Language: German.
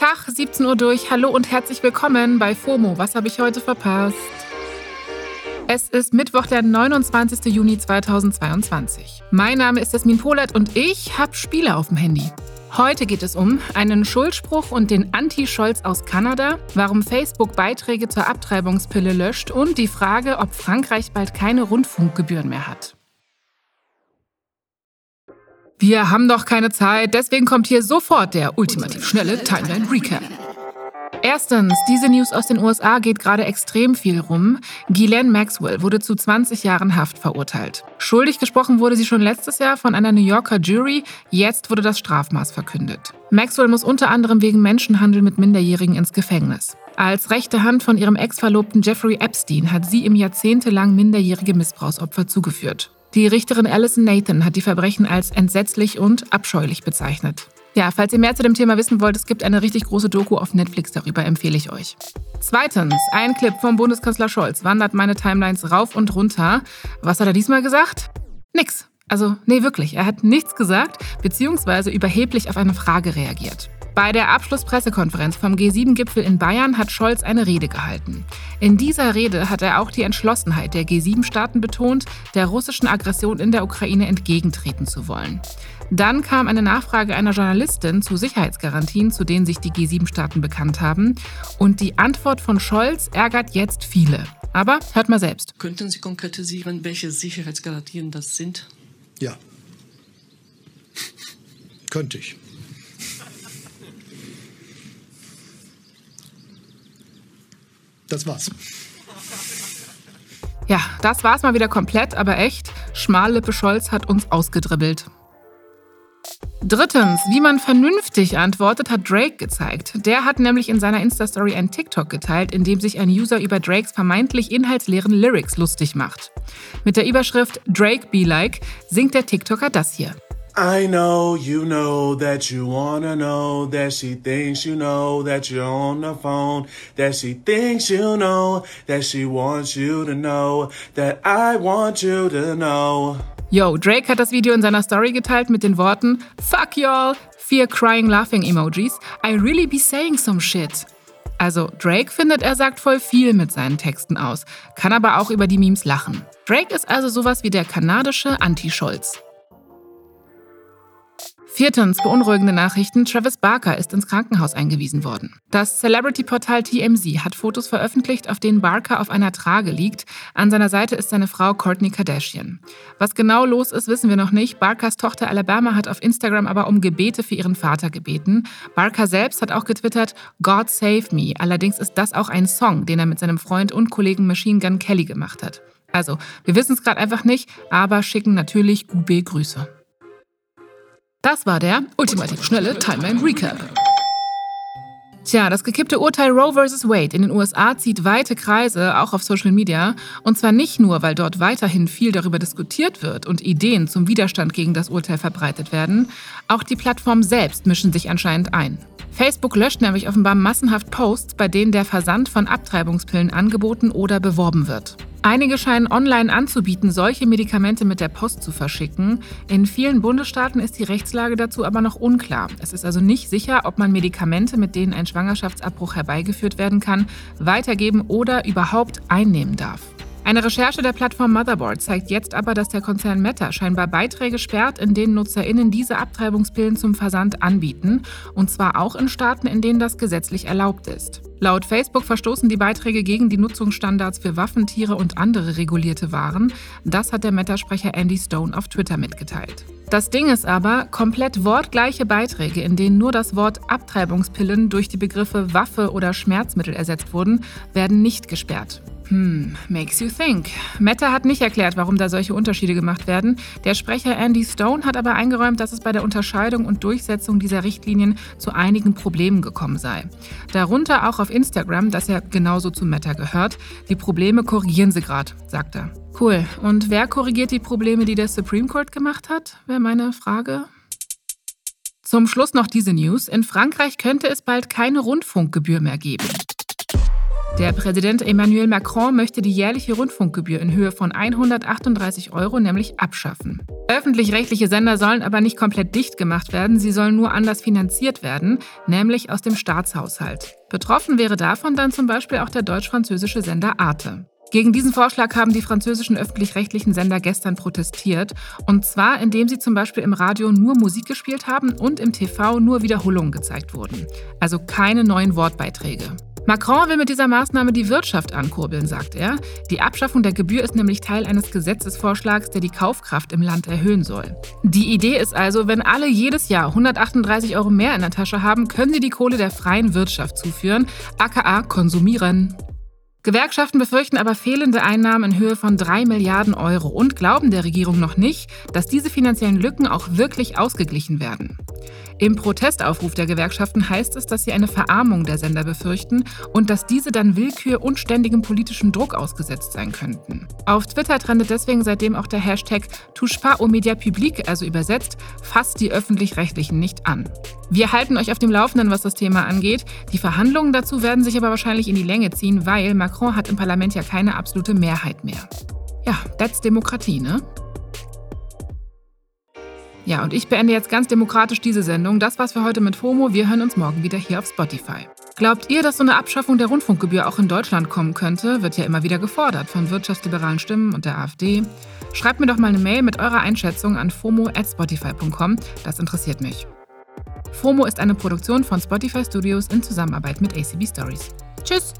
Tag, 17 Uhr durch. Hallo und herzlich willkommen bei FOMO. Was habe ich heute verpasst? Es ist Mittwoch, der 29. Juni 2022. Mein Name ist Jasmin Polat und ich habe Spiele auf dem Handy. Heute geht es um einen Schuldspruch und den Anti-Scholz aus Kanada, warum Facebook Beiträge zur Abtreibungspille löscht und die Frage, ob Frankreich bald keine Rundfunkgebühren mehr hat. Wir haben doch keine Zeit, deswegen kommt hier sofort der ultimativ schnelle Timeline Recap. Erstens, diese News aus den USA geht gerade extrem viel rum. Ghislaine Maxwell wurde zu 20 Jahren Haft verurteilt. Schuldig gesprochen wurde sie schon letztes Jahr von einer New Yorker Jury. Jetzt wurde das Strafmaß verkündet. Maxwell muss unter anderem wegen Menschenhandel mit Minderjährigen ins Gefängnis. Als rechte Hand von ihrem Ex-Verlobten Jeffrey Epstein hat sie ihm jahrzehntelang minderjährige Missbrauchsopfer zugeführt. Die Richterin Alison Nathan hat die Verbrechen als entsetzlich und abscheulich bezeichnet. Ja, falls ihr mehr zu dem Thema wissen wollt, es gibt eine richtig große Doku auf Netflix darüber, empfehle ich euch. Zweitens, ein Clip vom Bundeskanzler Scholz wandert meine Timelines rauf und runter. Was hat er diesmal gesagt? Nix. Also, nee, wirklich. Er hat nichts gesagt, beziehungsweise überheblich auf eine Frage reagiert. Bei der Abschlusspressekonferenz vom G7-Gipfel in Bayern hat Scholz eine Rede gehalten. In dieser Rede hat er auch die Entschlossenheit der G7-Staaten betont, der russischen Aggression in der Ukraine entgegentreten zu wollen. Dann kam eine Nachfrage einer Journalistin zu Sicherheitsgarantien, zu denen sich die G7-Staaten bekannt haben. Und die Antwort von Scholz ärgert jetzt viele. Aber hört mal selbst. Könnten Sie konkretisieren, welche Sicherheitsgarantien das sind? Ja. Könnte ich. Das war's. Ja, das war's mal wieder komplett, aber echt. Schmallippe Scholz hat uns ausgedribbelt. Drittens, wie man vernünftig antwortet, hat Drake gezeigt. Der hat nämlich in seiner Insta-Story ein TikTok geteilt, in dem sich ein User über Drakes vermeintlich inhaltsleeren Lyrics lustig macht. Mit der Überschrift Drake Be Like singt der TikToker das hier. I know you know that you wanna know that she thinks you know that you're on the phone, that she thinks you know that she wants you to know that I want you to know. Yo, Drake hat das Video in seiner Story geteilt mit den Worten Fuck y'all, vier crying laughing Emojis. I really be saying some shit. Also Drake findet, er sagt voll viel mit seinen Texten aus, kann aber auch über die Memes lachen. Drake ist also sowas wie der kanadische Anti-Scholz. Viertens, beunruhigende Nachrichten. Travis Barker ist ins Krankenhaus eingewiesen worden. Das Celebrity-Portal TMZ hat Fotos veröffentlicht, auf denen Barker auf einer Trage liegt. An seiner Seite ist seine Frau Courtney Kardashian. Was genau los ist, wissen wir noch nicht. Barkers Tochter Alabama hat auf Instagram aber um Gebete für ihren Vater gebeten. Barker selbst hat auch getwittert, God save me. Allerdings ist das auch ein Song, den er mit seinem Freund und Kollegen Machine Gun Kelly gemacht hat. Also, wir wissen es gerade einfach nicht, aber schicken natürlich gute Grüße. Das war der ultimativ schnelle Timeline Recap. Tja, das gekippte Urteil Roe vs. Wade in den USA zieht weite Kreise, auch auf Social Media. Und zwar nicht nur, weil dort weiterhin viel darüber diskutiert wird und Ideen zum Widerstand gegen das Urteil verbreitet werden. Auch die Plattformen selbst mischen sich anscheinend ein. Facebook löscht nämlich offenbar massenhaft Posts, bei denen der Versand von Abtreibungspillen angeboten oder beworben wird. Einige scheinen online anzubieten, solche Medikamente mit der Post zu verschicken. In vielen Bundesstaaten ist die Rechtslage dazu aber noch unklar. Es ist also nicht sicher, ob man Medikamente, mit denen ein Schwangerschaftsabbruch herbeigeführt werden kann, weitergeben oder überhaupt einnehmen darf. Eine Recherche der Plattform Motherboard zeigt jetzt aber, dass der Konzern Meta scheinbar Beiträge sperrt, in denen NutzerInnen diese Abtreibungspillen zum Versand anbieten. Und zwar auch in Staaten, in denen das gesetzlich erlaubt ist. Laut Facebook verstoßen die Beiträge gegen die Nutzungsstandards für Waffen, Tiere und andere regulierte Waren. Das hat der Meta-Sprecher Andy Stone auf Twitter mitgeteilt. Das Ding ist aber, komplett wortgleiche Beiträge, in denen nur das Wort Abtreibungspillen durch die Begriffe Waffe oder Schmerzmittel ersetzt wurden, werden nicht gesperrt. Hm, makes you think. Meta hat nicht erklärt, warum da solche Unterschiede gemacht werden. Der Sprecher Andy Stone hat aber eingeräumt, dass es bei der Unterscheidung und Durchsetzung dieser Richtlinien zu einigen Problemen gekommen sei. Darunter auch auf Instagram, das ja genauso zu Meta gehört. Die Probleme korrigieren sie gerade, sagt er. Cool. Und wer korrigiert die Probleme, die der Supreme Court gemacht hat? Wäre meine Frage. Zum Schluss noch diese News. In Frankreich könnte es bald keine Rundfunkgebühr mehr geben. Der Präsident Emmanuel Macron möchte die jährliche Rundfunkgebühr in Höhe von 138 Euro nämlich abschaffen. Öffentlich-rechtliche Sender sollen aber nicht komplett dicht gemacht werden, sie sollen nur anders finanziert werden, nämlich aus dem Staatshaushalt. Betroffen wäre davon dann zum Beispiel auch der deutsch-französische Sender Arte. Gegen diesen Vorschlag haben die französischen öffentlich-rechtlichen Sender gestern protestiert. Und zwar, indem sie zum Beispiel im Radio nur Musik gespielt haben und im TV nur Wiederholungen gezeigt wurden. Also keine neuen Wortbeiträge. Macron will mit dieser Maßnahme die Wirtschaft ankurbeln, sagt er. Die Abschaffung der Gebühr ist nämlich Teil eines Gesetzesvorschlags, der die Kaufkraft im Land erhöhen soll. Die Idee ist also, wenn alle jedes Jahr 138 Euro mehr in der Tasche haben, können sie die Kohle der freien Wirtschaft zuführen, aka konsumieren. Gewerkschaften befürchten aber fehlende Einnahmen in Höhe von 3 Milliarden Euro und glauben der Regierung noch nicht, dass diese finanziellen Lücken auch wirklich ausgeglichen werden. Im Protestaufruf der Gewerkschaften heißt es, dass sie eine Verarmung der Sender befürchten und dass diese dann Willkür und ständigem politischen Druck ausgesetzt sein könnten. Auf Twitter trendet deswegen seitdem auch der Hashtag Touche pas aux médias publics, also übersetzt, fasst die Öffentlich-Rechtlichen nicht an. Wir halten euch auf dem Laufenden, was das Thema angeht. Die Verhandlungen dazu werden sich aber wahrscheinlich in die Länge ziehen, weil Macron hat im Parlament ja keine absolute Mehrheit mehr. Ja, that's Demokratie, ne? Ja, und ich beende jetzt ganz demokratisch diese Sendung. Das war's für heute mit FOMO. Wir hören uns morgen wieder hier auf Spotify. Glaubt ihr, dass so eine Abschaffung der Rundfunkgebühr auch in Deutschland kommen könnte? Wird ja immer wieder gefordert von wirtschaftsliberalen Stimmen und der AfD. Schreibt mir doch mal eine Mail mit eurer Einschätzung an fomo@spotify.com. Das interessiert mich. FOMO ist eine Produktion von Spotify Studios in Zusammenarbeit mit ACB Stories. Tschüss!